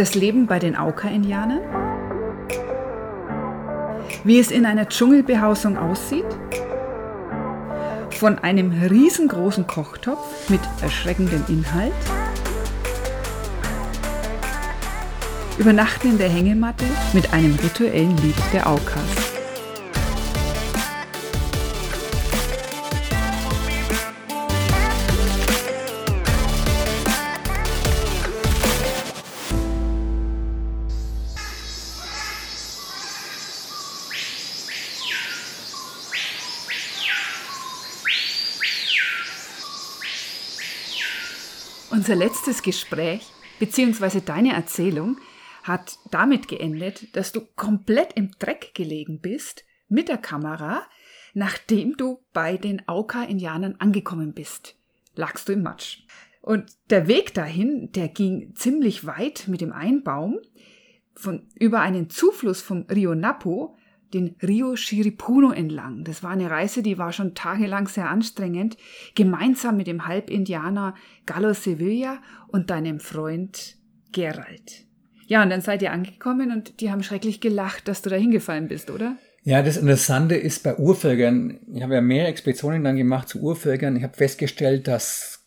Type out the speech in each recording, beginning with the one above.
Das Leben bei den Auka-Indianern? Wie es in einer Dschungelbehausung aussieht? Von einem riesengroßen Kochtopf mit erschreckendem Inhalt? Übernachten in der Hängematte mit einem rituellen Lied der Aukas. Unser letztes Gespräch bzw. deine Erzählung hat damit geendet, dass du komplett im Dreck gelegen bist mit der Kamera, nachdem du bei den Auka-Indianern angekommen bist. Lagst du im Matsch. Und der Weg dahin, der ging ziemlich weit mit dem Einbaum von, über einen Zufluss vom Rio Napo den Rio Shiripuno entlang. Das war eine Reise, die war schon tagelang sehr anstrengend, gemeinsam mit dem Halbindianer Gallo Sevilla und deinem Freund Gerald. Ja, und dann seid ihr angekommen und die haben schrecklich gelacht, dass du da hingefallen bist, oder? Ja, das Interessante ist bei Urvölkern, ich habe ja mehrere Expeditionen dann gemacht zu Urvölkern, ich habe festgestellt, dass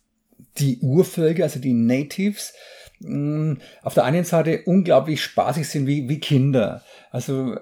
die Urvölker, also die Natives, auf der einen Seite unglaublich spaßig sind wie, wie Kinder. Also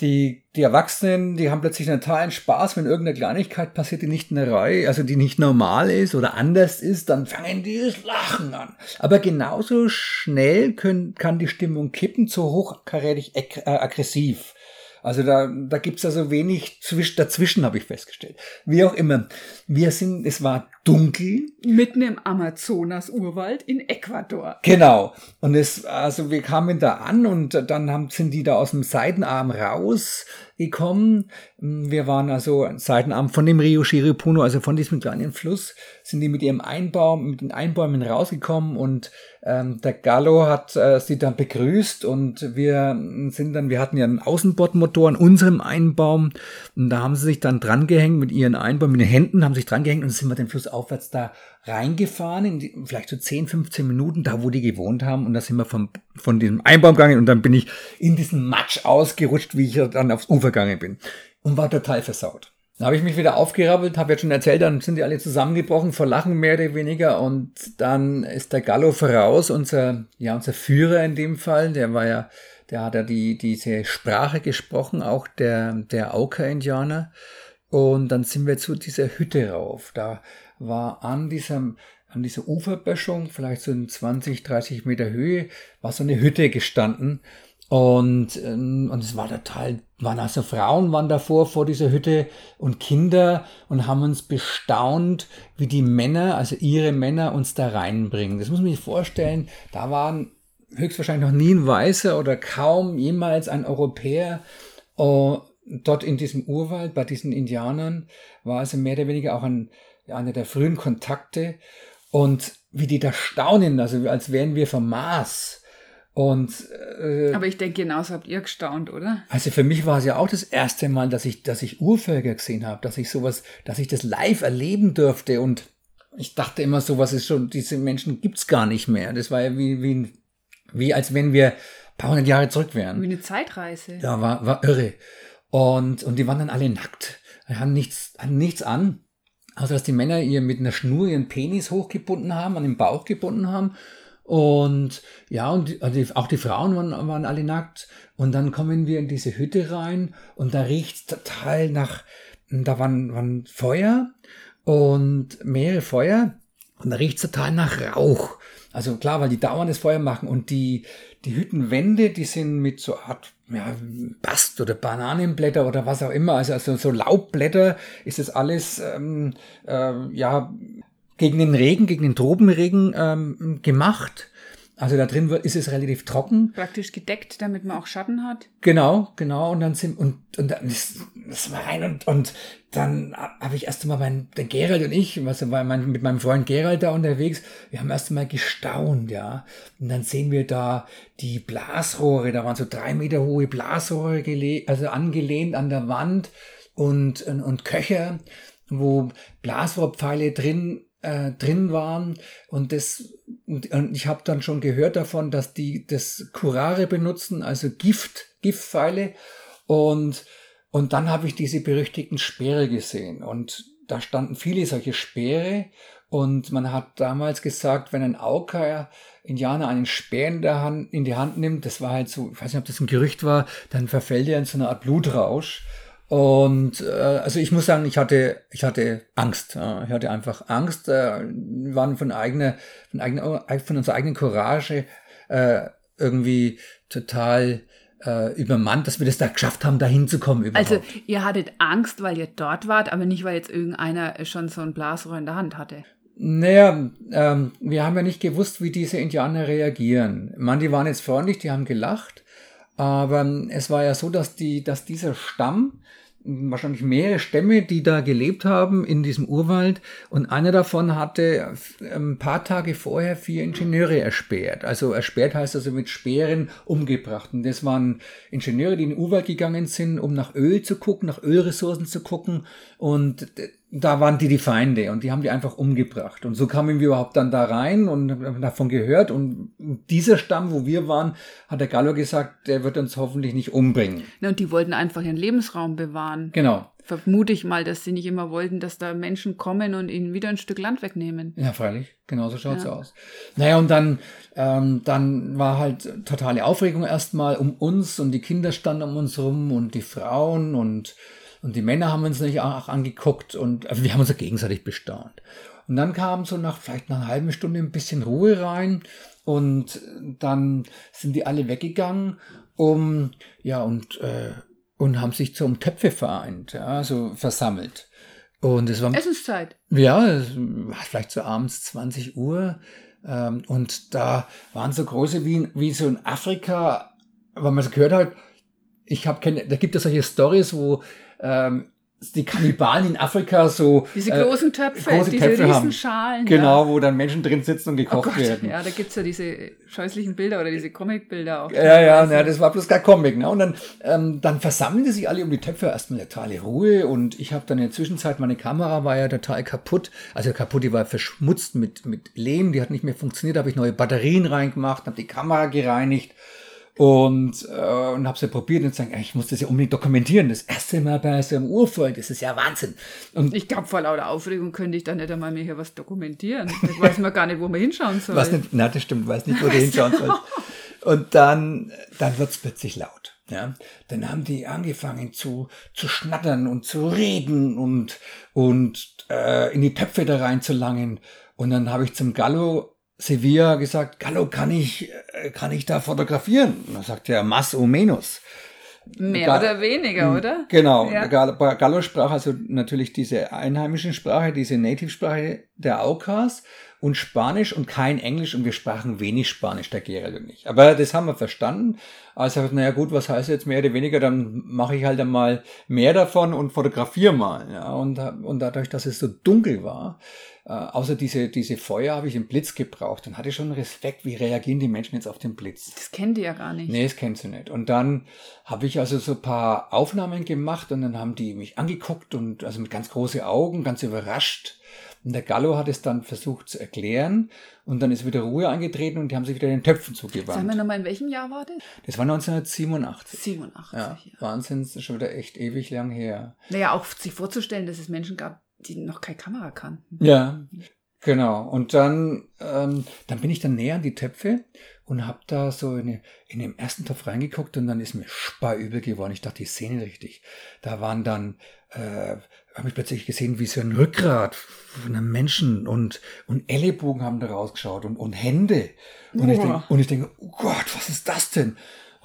die, die Erwachsenen, die haben plötzlich einen totalen Spaß, wenn irgendeine Kleinigkeit passiert, die nicht in der Reihe, also die nicht normal ist oder anders ist, dann fangen die das Lachen an. Aber genauso schnell können, kann die Stimmung kippen, zu hochkarätig äh, aggressiv. Also da, da gibt's also wenig zwisch, dazwischen, habe ich festgestellt. Wie auch immer. Wir sind, es war dunkel. Mitten im Amazonas-Urwald in Ecuador. Genau. Und es, also wir kamen da an und dann haben, sind die da aus dem Seitenarm rausgekommen. Wir waren also Seitenarm von dem Rio Chiripuno, also von diesem kleinen Fluss, sind die mit ihrem Einbaum, mit den Einbäumen rausgekommen und ähm, der Gallo hat äh, sie dann begrüßt und wir sind dann, wir hatten ja einen Außenbordmotor an unserem Einbaum und da haben sie sich dann drangehängt mit ihren Einbäumen, mit den Händen haben sich drangehängt und sind wir den Fluss aufwärts da reingefahren, in die, vielleicht so 10, 15 Minuten, da wo die gewohnt haben und da sind wir vom, von diesem Einbaum gegangen und dann bin ich in diesen Matsch ausgerutscht, wie ich dann aufs Ufer gegangen bin und war total versaut. Dann habe ich mich wieder aufgerappelt, habe jetzt schon erzählt, dann sind die alle zusammengebrochen vor Lachen mehr oder weniger und dann ist der Gallo voraus, unser, ja, unser Führer in dem Fall, der war ja, der hat ja die, diese Sprache gesprochen, auch der, der Auka-Indianer. Und dann sind wir zu dieser Hütte rauf. Da war an diesem, an dieser Uferböschung, vielleicht so in 20, 30 Meter Höhe, war so eine Hütte gestanden. Und, ähm, und es war total, waren also Frauen waren davor vor dieser Hütte und Kinder und haben uns bestaunt, wie die Männer, also ihre Männer uns da reinbringen. Das muss man sich vorstellen. Da waren höchstwahrscheinlich noch nie ein Weißer oder kaum jemals ein Europäer. Uh, dort in diesem Urwald bei diesen Indianern war also mehr oder weniger auch ein, einer der frühen Kontakte. Und wie die da staunen, also als wären wir vom Mars und, äh, Aber ich denke, genauso habt ihr gestaunt, oder? Also für mich war es ja auch das erste Mal, dass ich, dass ich Urvölker gesehen habe, dass ich sowas, dass ich das live erleben durfte. Und ich dachte immer, sowas ist schon, diese Menschen gibt's gar nicht mehr. Das war ja wie, wie, wie als wenn wir ein paar hundert Jahre zurück wären. Wie eine Zeitreise. Ja, war, war irre. Und, und die waren dann alle nackt. Die haben nichts, haben nichts an. Außer dass die Männer ihr mit einer Schnur ihren Penis hochgebunden haben, an den Bauch gebunden haben und ja, und die, auch die Frauen waren, waren alle nackt. Und dann kommen wir in diese Hütte rein und da riecht's total nach, da waren, waren Feuer und mehrere Feuer und da riecht's total nach Rauch. Also klar, weil die dauernd das Feuer machen und die, die Hüttenwände, die sind mit so Art ja, Bast oder Bananenblätter oder was auch immer, also, also so Laubblätter ist das alles ähm, äh, ja gegen den Regen, gegen den Tropenregen ähm, gemacht. Also da drin ist es relativ trocken. Praktisch gedeckt, damit man auch Schatten hat. Genau, genau. Und dann sind und und dann ist das war rein und und dann habe ich erst einmal mein der Gerald und ich, was war mein, mit meinem Freund Gerald da unterwegs. Wir haben erst einmal gestaunt, ja. Und dann sehen wir da die Blasrohre. Da waren so drei Meter hohe Blasrohre also angelehnt an der Wand und und, und Köcher, wo Blasrohrpfeile drin äh, drin waren und das und, und ich habe dann schon gehört davon, dass die das Curare benutzen, also Gift, Giftpfeile. Und, und dann habe ich diese berüchtigten Speere gesehen. Und da standen viele solche Speere. Und man hat damals gesagt, wenn ein Auka-Indianer einen Speer in, der Hand, in die Hand nimmt, das war halt so, ich weiß nicht, ob das ein Gerücht war, dann verfällt er in so eine Art Blutrausch. Und äh, also ich muss sagen, ich hatte, ich hatte Angst. Ja. Ich hatte einfach Angst. Äh, wir waren von eigener, von eigener, von unserer eigenen Courage äh, irgendwie total äh, übermannt, dass wir das da geschafft haben, da hinzukommen überhaupt. Also ihr hattet Angst, weil ihr dort wart, aber nicht, weil jetzt irgendeiner schon so ein Blasrohr in der Hand hatte. Naja, ähm, wir haben ja nicht gewusst, wie diese Indianer reagieren. Man, die waren jetzt freundlich, die haben gelacht, aber es war ja so, dass die, dass dieser Stamm wahrscheinlich mehrere Stämme, die da gelebt haben in diesem Urwald. Und einer davon hatte ein paar Tage vorher vier Ingenieure ersperrt. Also ersperrt heißt also mit Speeren umgebracht. Und das waren Ingenieure, die in den Urwald gegangen sind, um nach Öl zu gucken, nach Ölressourcen zu gucken. Und da waren die die Feinde und die haben die einfach umgebracht. Und so kamen wir überhaupt dann da rein und haben davon gehört. Und dieser Stamm, wo wir waren, hat der Gallo gesagt, der wird uns hoffentlich nicht umbringen. Ja, und die wollten einfach ihren Lebensraum bewahren. Genau. Vermute ich mal, dass sie nicht immer wollten, dass da Menschen kommen und ihnen wieder ein Stück Land wegnehmen. Ja, freilich. Genau so schaut's ja. aus. Naja, und dann, ähm, dann war halt totale Aufregung erstmal um uns und die Kinder standen um uns rum und die Frauen und und die Männer haben uns nicht auch angeguckt und also wir haben uns ja gegenseitig bestaunt. Und dann kam so nach vielleicht einer halben Stunde ein bisschen Ruhe rein und dann sind die alle weggegangen, um ja und äh, und haben sich zum Töpfe vereint, ja, so versammelt. Und es war Essenszeit. Ja, es war vielleicht so abends 20 Uhr. Ähm, und da waren so große wie, wie so in Afrika, weil man es gehört hat, ich habe keine, da gibt es solche Stories, wo ähm, die Kannibalen in Afrika so diese äh, großen Töpfe, große diese Töpfe Riesenschalen. Genau, ja. wo dann Menschen drin sitzen und gekocht oh werden. Ja, da gibt's ja diese scheußlichen Bilder oder diese Comicbilder auch. Ja, ja, ja, das war bloß gar Comic. Ne? Und dann, ähm, dann versammeln die sich alle um die Töpfe, erstmal totale Ruhe und ich habe dann in der Zwischenzeit, meine Kamera war ja total kaputt, also kaputt, die war verschmutzt mit, mit Lehm, die hat nicht mehr funktioniert, habe ich neue Batterien reingemacht, habe die Kamera gereinigt und, äh, und habe es ja probiert und sagen, ich muss das ja unbedingt dokumentieren. Das erste Mal bei so einem Urvolk, das ist ja Wahnsinn. Und ich glaube, vor lauter Aufregung könnte ich da nicht einmal mehr hier was dokumentieren. Ich weiß mal gar nicht, wo man hinschauen soll. Was nicht, na, das stimmt, weiß nicht, wo du hinschauen sollst. Und dann, dann wird's plötzlich laut. Ja, dann haben die angefangen zu, zu schnattern und zu reden und, und äh, in die Töpfe da reinzulangen. Und dann habe ich zum Gallo Sevilla gesagt, Gallo, kann ich, äh, kann ich da fotografieren? Und dann sagt er, mas o menos. Mehr Ga oder weniger, hm, oder? Genau. Ja. Gallo sprach also natürlich diese einheimischen Sprache, diese Native-Sprache der Aukas und Spanisch und kein Englisch und wir sprachen wenig Spanisch, der Gerald und ich. Aber das haben wir verstanden. Also, naja gut, was heißt jetzt mehr oder weniger, dann mache ich halt einmal mehr davon und fotografiere mal. Ja, und, und dadurch, dass es so dunkel war, äh, außer diese, diese Feuer habe ich einen Blitz gebraucht und hatte schon Respekt, wie reagieren die Menschen jetzt auf den Blitz. Das kennt ihr ja gar nicht. Nee, das kennt sie nicht. Und dann habe ich also so ein paar Aufnahmen gemacht und dann haben die mich angeguckt und also mit ganz großen Augen, ganz überrascht. Und der Gallo hat es dann versucht zu erklären und dann ist wieder Ruhe eingetreten und die haben sich wieder den Töpfen zugewandt. Sagen wir nochmal, in welchem Jahr war das? Das war 1987. 87, ja. ja. Wahnsinn, das ist schon wieder echt ewig lang her. Naja, auch sich vorzustellen, dass es Menschen gab, die noch keine Kamera kannten. Ja, genau. Und dann, ähm, dann bin ich dann näher an die Töpfe und habe da so in, in den ersten Topf reingeguckt und dann ist mir sparübel geworden. Ich dachte, ich sehe nicht richtig. Da waren dann, äh, habe ich plötzlich gesehen, wie so ein Rückgrat von einem Menschen und, und Ellenbogen haben da rausgeschaut und, und Hände. Und, ich denk, und ich denke, oh Gott, was ist das denn?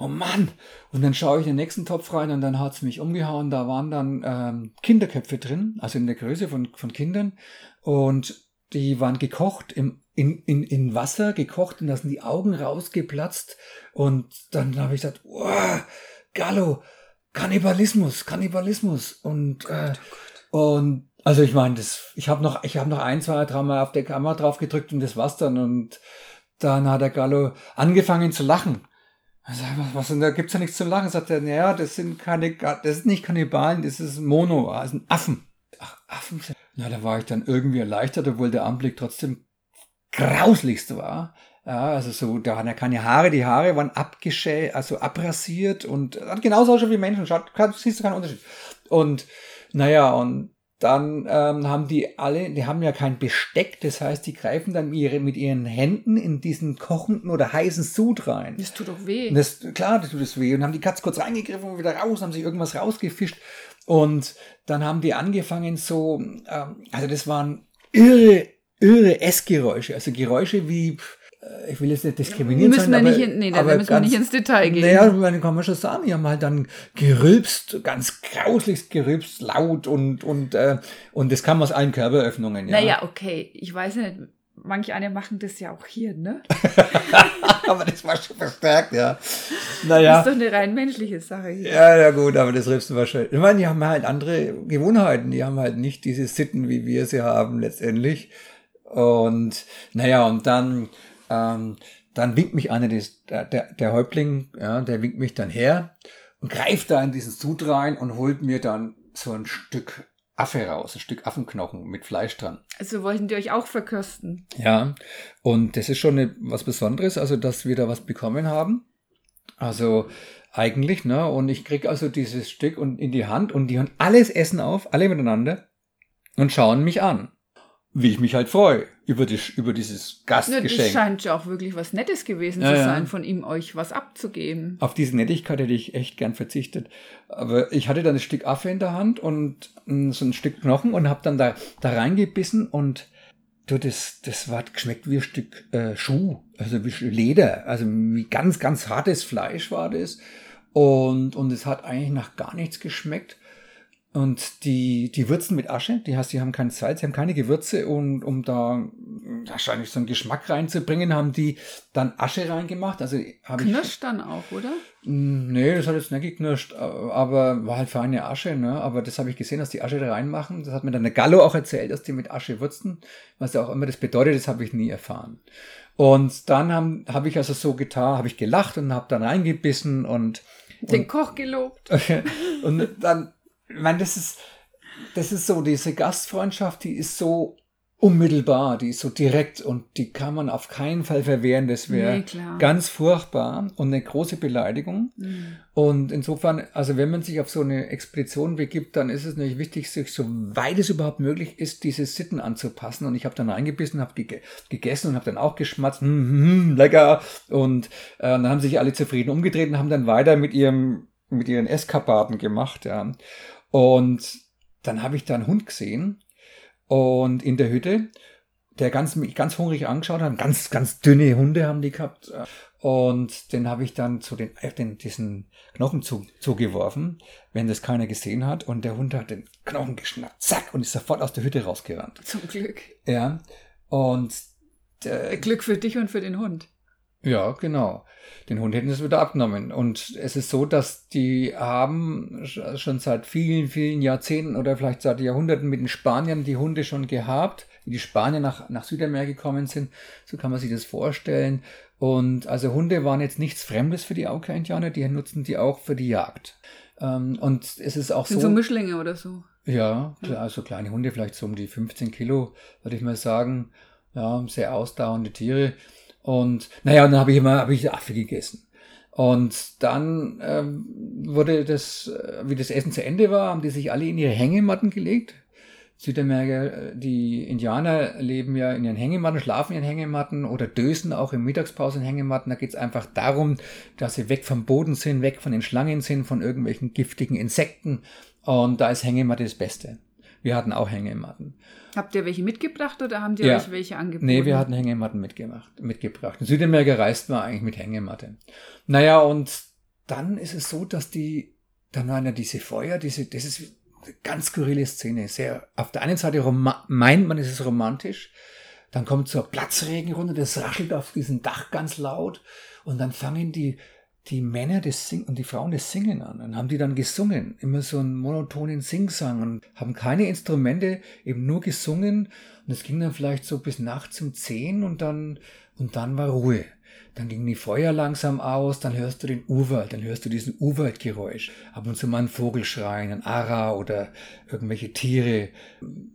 Oh Mann. Und dann schaue ich in den nächsten Topf rein und dann hat's mich umgehauen. Da waren dann ähm, Kinderköpfe drin, also in der Größe von, von Kindern. Und die waren gekocht im, in, in, in Wasser, gekocht und da sind die Augen rausgeplatzt. Und dann habe ich gesagt, oh, Gallo, Kannibalismus, Kannibalismus. Und, äh, und also ich meine, das, ich habe noch, ich habe noch ein, zwei, drei Mal auf der Kamera drauf gedrückt und das war's dann. Und dann hat der Gallo angefangen zu lachen. Also, was, und da gibt's ja nichts zu lachen. Sagt er, naja, das sind keine, das sind nicht Kannibalen, das ist Mono, das sind Affen. Ach, Affen. Na, da war ich dann irgendwie erleichtert, obwohl der Anblick trotzdem grauslichst war. Ja, also so, da hat er keine Haare, die Haare waren abgeschält, also abrasiert und hat genauso ausschaut wie Menschen, schaut, siehst du keinen Unterschied. Und naja, und dann ähm, haben die alle, die haben ja kein Besteck, das heißt, die greifen dann ihre, mit ihren Händen in diesen kochenden oder heißen Sud rein. Das tut doch weh. Das, klar, das tut es weh. Und haben die Katz kurz reingegriffen und wieder raus, haben sich irgendwas rausgefischt. Und dann haben die angefangen so, ähm, also das waren irre, irre Essgeräusche, also Geräusche wie, äh, ich will jetzt nicht diskriminieren müssen sein, wir aber, nicht nee, da müssen wir nicht ins Detail gehen. naja, man kann man schon sagen, die haben halt dann gerülpst, ganz grauslichst gerülpst, laut und, und, äh, und das kam aus allen Körperöffnungen. Ja. Naja, okay, ich weiß nicht, manche eine machen das ja auch hier, ne? aber das war schon verstärkt, ja. Das Naja. ist doch eine rein menschliche Sache hier. Ja, ja gut, aber das Rülpsen war schön. Ich meine, die haben halt andere Gewohnheiten, die haben halt nicht diese Sitten, wie wir sie haben letztendlich. Und naja, und dann, ähm, dann winkt mich einer, des, der, der, Häuptling, ja, der winkt mich dann her und greift da in diesen Sud rein und holt mir dann so ein Stück Affe raus, ein Stück Affenknochen mit Fleisch dran. Also wollten die euch auch verkösten. Ja, und das ist schon eine, was Besonderes, also dass wir da was bekommen haben. Also eigentlich, ne? Und ich krieg also dieses Stück und in die Hand und die hören alles Essen auf, alle miteinander und schauen mich an. Wie ich mich halt freue über, die, über dieses Ja, das Gastgeschenk. scheint ja auch wirklich was Nettes gewesen Ja, zu ja. sein, von ihm euch was abzugeben. Auf diese Nettigkeit hätte ich echt gern verzichtet. Aber ich hatte dann ein Stück Affe in der Hand und mm, so ein Stück Knochen und habe dann da, da reingebissen und du, das, das war geschmeckt wie ein Stück äh, Schuh, also wie Leder, also wie ganz, ganz hartes Fleisch war das. Und, und es hat eigentlich nach gar nichts geschmeckt. Und die, die würzen mit Asche, die heißt, die haben kein Salz, die haben keine Gewürze und um da wahrscheinlich so einen Geschmack reinzubringen, haben die dann Asche reingemacht. Also habe ich Knirscht dann auch, oder? Mm, Nee, das hat jetzt nicht geknirscht, aber war halt feine Asche, ne? Aber das habe ich gesehen, dass die Asche da reinmachen. Das hat mir dann der Gallo auch erzählt, dass die mit Asche würzen. Was ja auch immer das bedeutet, das habe ich nie erfahren. Und dann habe hab ich also so getan, habe ich gelacht und habe dann reingebissen und Den Koch gelobt. und dann, ich meine, das ist, das ist so, diese Gastfreundschaft, die ist so unmittelbar, die ist so direkt und die kann man auf keinen Fall verwehren. Das wäre Nee, ganz furchtbar und eine große Beleidigung. Mhm. Und insofern, also wenn man sich auf so eine Expedition begibt, dann ist es natürlich wichtig, sich so weit es überhaupt möglich ist, diese Sitten anzupassen. Und ich habe dann reingebissen, habe gege gegessen und habe dann auch geschmatzt, hm, hm, hm, lecker. Und äh, dann haben sich alle zufrieden umgedreht und haben dann weiter mit ihrem mit ihren Eskapaden gemacht, ja. Und dann habe ich da einen Hund gesehen und in der Hütte, der ganz, mich ganz hungrig angeschaut hat, ganz, ganz dünne Hunde haben die gehabt. Und den habe ich dann zu den, äh, den diesen Knochen zu, zugeworfen, wenn das keiner gesehen hat. Und der Hund hat den Knochen geschnappt, zack, und ist sofort aus der Hütte rausgerannt. Zum Glück. Ja. Und der, Glück für dich und für den Hund. Ja, genau. Den Hund hätten sie wieder abgenommen. Und es ist so, dass die haben sch- schon seit vielen, vielen Jahrzehnten oder vielleicht seit Jahrhunderten mit den Spaniern die Hunde schon gehabt, wie die Spanier nach, nach Südamerika gekommen sind. So kann man sich das vorstellen. Und also Hunde waren jetzt nichts Fremdes für die Auka-Indianer, die nutzen die auch für die Jagd. Ähm, und es ist auch Sind so. so Mischlinge oder so. Ja, klar, also kleine Hunde, vielleicht so um die 15 Kilo, würde ich mal sagen. Ja, sehr ausdauernde Tiere. Und naja, und dann habe ich immer habe ich Affe gegessen. Und dann ähm, wurde das, äh, wie das Essen zu Ende war, haben die sich alle in ihre Hängematten gelegt. Südamerika, äh, die Indianer leben ja in ihren Hängematten, schlafen in ihren Hängematten oder dösen auch in Mittagspause in Hängematten. Da geht es einfach darum, dass sie weg vom Boden sind, weg von den Schlangen sind, von irgendwelchen giftigen Insekten. Und da ist Hängematte das Beste. Wir hatten auch Hängematten. Habt ihr welche mitgebracht oder haben die Ja. euch welche angeboten? Nee, wir hatten Hängematten mitgemacht, mitgebracht. In Südamerika reist man eigentlich mit Hängematte. Naja, und dann ist es so, dass die, dann waren ja diese Feuer, diese, das ist eine ganz skurrile Szene. Sehr, auf der einen Seite meint man, es ist romantisch. Dann kommt so ein Platzregen runter, das raschelt auf diesem Dach ganz laut. Und dann fangen die, die Männer das Singen und die Frauen das Singen an. Dann haben die dann gesungen, immer so einen monotonen Singsang und haben keine Instrumente, eben nur gesungen. Und es ging dann vielleicht so bis nachts um zehn und dann, und dann war Ruhe. dann ging die Feuer langsam aus, dann hörst du den Urwald, dann hörst du diesen Urwaldgeräusch. Ab und zu mal ein Vogelschreien, ein Ara oder irgendwelche Tiere,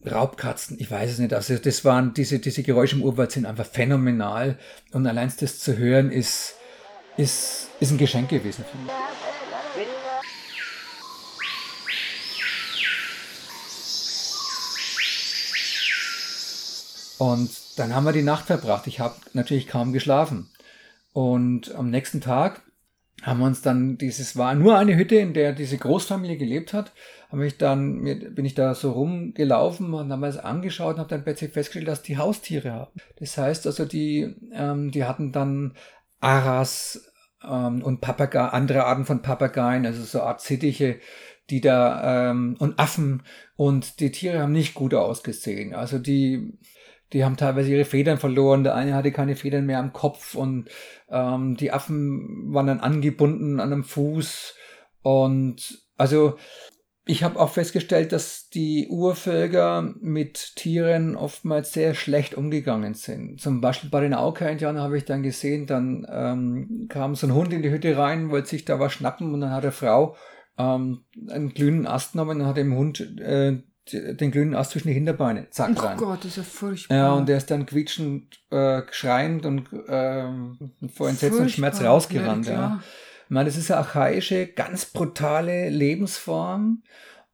Raubkatzen, ich weiß es nicht. Also das waren, diese, diese Geräusche im Urwald sind einfach phänomenal. Und allein das zu hören ist, ist, ist ein Geschenk gewesen für mich. Und dann haben wir die Nacht verbracht. Ich habe natürlich kaum geschlafen. Und am nächsten Tag haben wir uns dann dieses war nur eine Hütte, in der diese Großfamilie gelebt hat. Habe ich dann bin ich da so rumgelaufen und haben es angeschaut und habe dann plötzlich festgestellt, dass die Haustiere haben. Das heißt also die ähm, die hatten dann Aras ähm, und Papagei, andere Arten von Papageien, also so Art Sittiche, die da ähm, und Affen und die Tiere haben nicht gut ausgesehen. Also die die haben teilweise ihre Federn verloren. Der eine hatte keine Federn mehr am Kopf und ähm, die Affen waren dann angebunden an einem Fuß. Und also ich habe auch festgestellt, dass die Urvölker mit Tieren oftmals sehr schlecht umgegangen sind. Zum Beispiel bei den Auka-Indianern habe ich dann gesehen, dann ähm, kam so ein Hund in die Hütte rein, wollte sich da was schnappen und dann hat eine Frau ähm, einen glühenden Ast genommen und hat dem Hund äh, den glühenden Ast zwischen die Hinterbeine. Zack, oh rein. Gott, das ist ja furchtbar. Ja, und der ist dann quietschend, äh, schreiend und ähm, vor Entsetzen und Schmerz rausgerannt. Ja, ja. Ich meine, das ist eine archaische, ganz brutale Lebensform.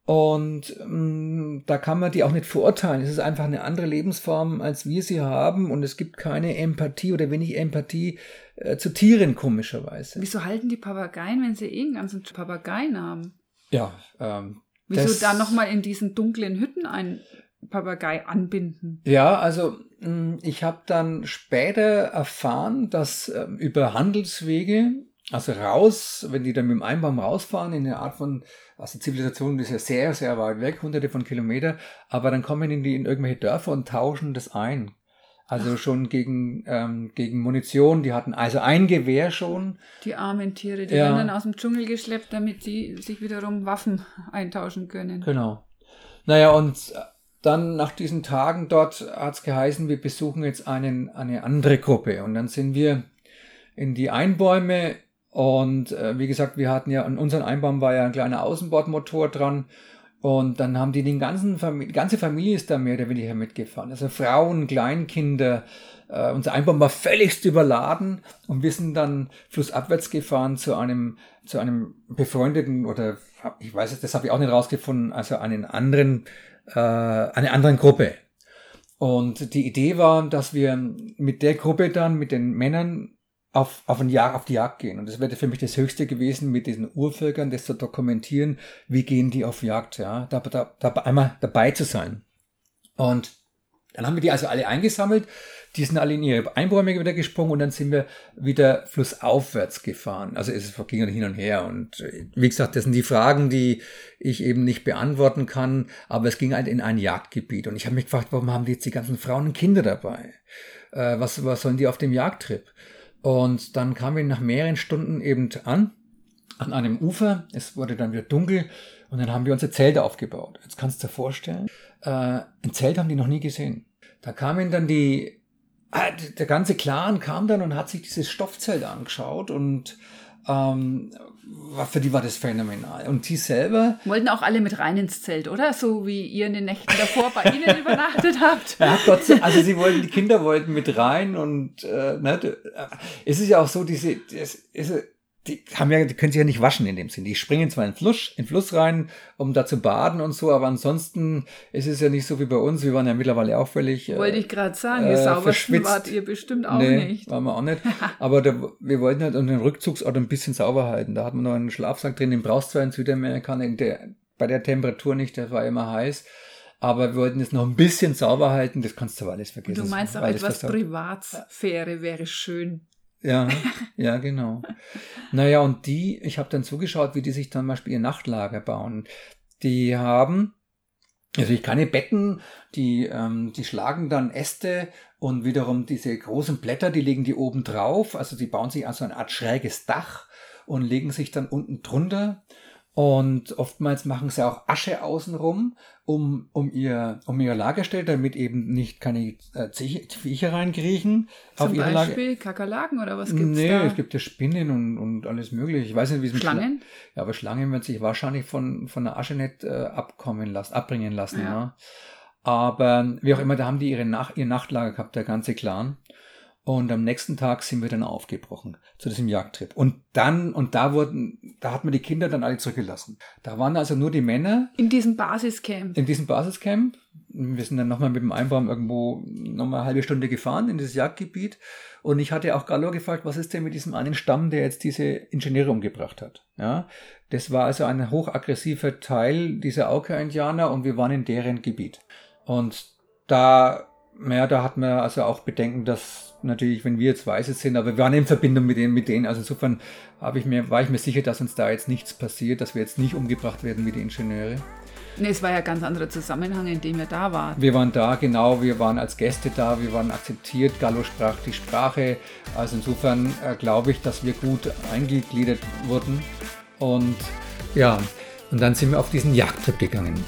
Und ähm, da kann man die auch nicht verurteilen. Es ist einfach eine andere Lebensform, als wir sie haben. Und es gibt keine Empathie oder wenig Empathie äh, zu Tieren, komischerweise. Wieso halten die Papageien, wenn sie eh einen ganzen Papageien haben? Ja, ähm, Wieso da nochmal in diesen dunklen Hütten ein Papagei anbinden? Ja, also hm, ich habe dann später erfahren, dass ähm, über Handelswege, also raus, wenn die dann mit dem Einbaum rausfahren, in eine Art von, also Zivilisation ist ja sehr, sehr weit weg, hunderte von Kilometern, aber dann kommen die in irgendwelche Dörfer und tauschen das ein. Also Ach. schon gegen, ähm, gegen Munition. Die hatten also ein Gewehr schon. Die armen Tiere, die ja. werden dann aus dem Dschungel geschleppt, damit sie sich wiederum Waffen eintauschen können. Genau. Naja, und dann nach diesen Tagen dort hat es geheißen, wir besuchen jetzt einen, eine andere Gruppe. Und dann sind wir in die Einbäume und äh, wie gesagt, wir hatten ja, an unseren Einbaum war ja ein kleiner Außenbordmotor dran und dann haben die den ganzen Familie, ganze Familie ist da mehr oder weniger mitgefahren. Also Frauen, Kleinkinder. Äh, unser Einbaum war völligst überladen und wir sind dann flussabwärts gefahren zu einem, zu einem befreundeten oder ich weiß es, das habe ich auch nicht rausgefunden, also einen anderen, äh, eine anderen Gruppe. Und die Idee war, dass wir mit der Gruppe dann, mit den Männern auf, auf, ein Jahr, auf die Jagd gehen. Und das wäre für mich das Höchste gewesen, mit diesen Urvölkern das zu dokumentieren, wie gehen die auf Jagd, ja, da, da, da einmal dabei zu sein. Und dann haben wir die also alle eingesammelt, die sind alle in ihre Einbäume wieder gesprungen und dann sind wir wieder flussaufwärts gefahren. Also es ging hin und her und äh, wie gesagt, das sind die Fragen, die ich eben nicht beantworten kann, aber es ging halt in ein Jagdgebiet und ich habe mich gefragt, warum haben die jetzt die ganzen Frauen und Kinder dabei? Äh, was, was sollen die auf dem Jagdtrip? Und dann kamen wir nach mehreren Stunden eben an, an einem Ufer. Es wurde dann wieder dunkel und dann haben wir unser Zelt aufgebaut. Jetzt kannst du dir vorstellen, äh, ein Zelt haben die noch nie gesehen. Da kamen dann die, äh, der ganze Clan kam dann und hat sich dieses Stoffzelt angeschaut und ähm, für die war das phänomenal. Und die selber. Wollten auch alle mit rein ins Zelt, oder? So wie ihr in den Nächten davor bei ihnen übernachtet habt. Ja, Gott sei Also sie wollten, die Kinder wollten mit rein und äh, ne, es ist ja auch so, diese, das ist, die haben ja, die können sich ja nicht waschen in dem Sinn. Die springen zwar in den Fluss, in den Fluss rein, um da zu baden und so, aber ansonsten ist es ja nicht so wie bei uns. Wir waren ja mittlerweile auch völlig. Äh, Wollte ich gerade sagen, äh, saubersten wart ihr bestimmt auch nee, nicht. Waren wir auch nicht. aber da, wir wollten halt den Rückzugsort ein bisschen sauber halten. Da hat man noch einen Schlafsack drin, den brauchst du zwar in Südamerika, in der, bei der Temperatur nicht, der war immer heiß. Aber wir wollten es noch ein bisschen sauber halten, das kannst du aber alles vergessen. Du meinst auch etwas Privatsphäre wäre schön. Ja, ja, genau. Naja, und die, ich habe dann zugeschaut, wie die sich dann zum Beispiel ihr Nachtlager bauen. Die haben natürlich keine Betten, die, ähm, die schlagen dann Äste und wiederum diese großen Blätter, die legen die oben drauf. Also die bauen sich also eine Art schräges Dach und legen sich dann unten drunter Und oftmals machen sie auch Asche außenrum, um, um, ihr, um ihr Lagerstell, damit eben nicht keine äh, Viecher reinkriechen. Zum auf Beispiel Lager Kakerlaken oder was gibt's nee, da? Nee, es gibt ja Spinnen und, und alles mögliche. Ich weiß nicht, wie es mit Schlangen? Schla ja, aber Schlangen werden sich wahrscheinlich von, von der Asche nicht äh, abkommen lassen, abbringen lassen. Ja. ja. Aber wie auch immer, da haben die ihre Nacht, ihr Nachtlager gehabt, der ganze Clan. Und am nächsten Tag sind wir dann aufgebrochen zu diesem Jagdtrip. Und dann, und da wurden, da hat man die Kinder dann alle zurückgelassen. Da waren also nur die Männer. In diesem Basiscamp. In diesem Basiscamp. Wir sind dann nochmal mit dem Einbaum irgendwo nochmal eine halbe Stunde gefahren in das Jagdgebiet. Und ich hatte auch Gallo gefragt, was ist denn mit diesem einen Stamm, der jetzt diese Ingenieure umgebracht hat? Ja, das war also ein hochaggressiver Teil dieser Auka-Indianer und wir waren in deren Gebiet. Und da, naja, da hat man also auch Bedenken, dass natürlich, wenn wir jetzt Weiße sind, aber wir waren in Verbindung mit denen, mit denen. Also insofern habe ich mir, war ich mir sicher, dass uns da jetzt nichts passiert, dass wir jetzt nicht umgebracht werden wie die Ingenieure. Nee, es war ja ein ganz anderer Zusammenhang, in dem wir da waren. Wir waren da, genau, wir waren als Gäste da, wir waren akzeptiert, Gallo sprach die Sprache. Also insofern äh, glaube ich, dass wir gut eingegliedert wurden. Und ja, und dann sind wir auf diesen Jagdtrip gegangen.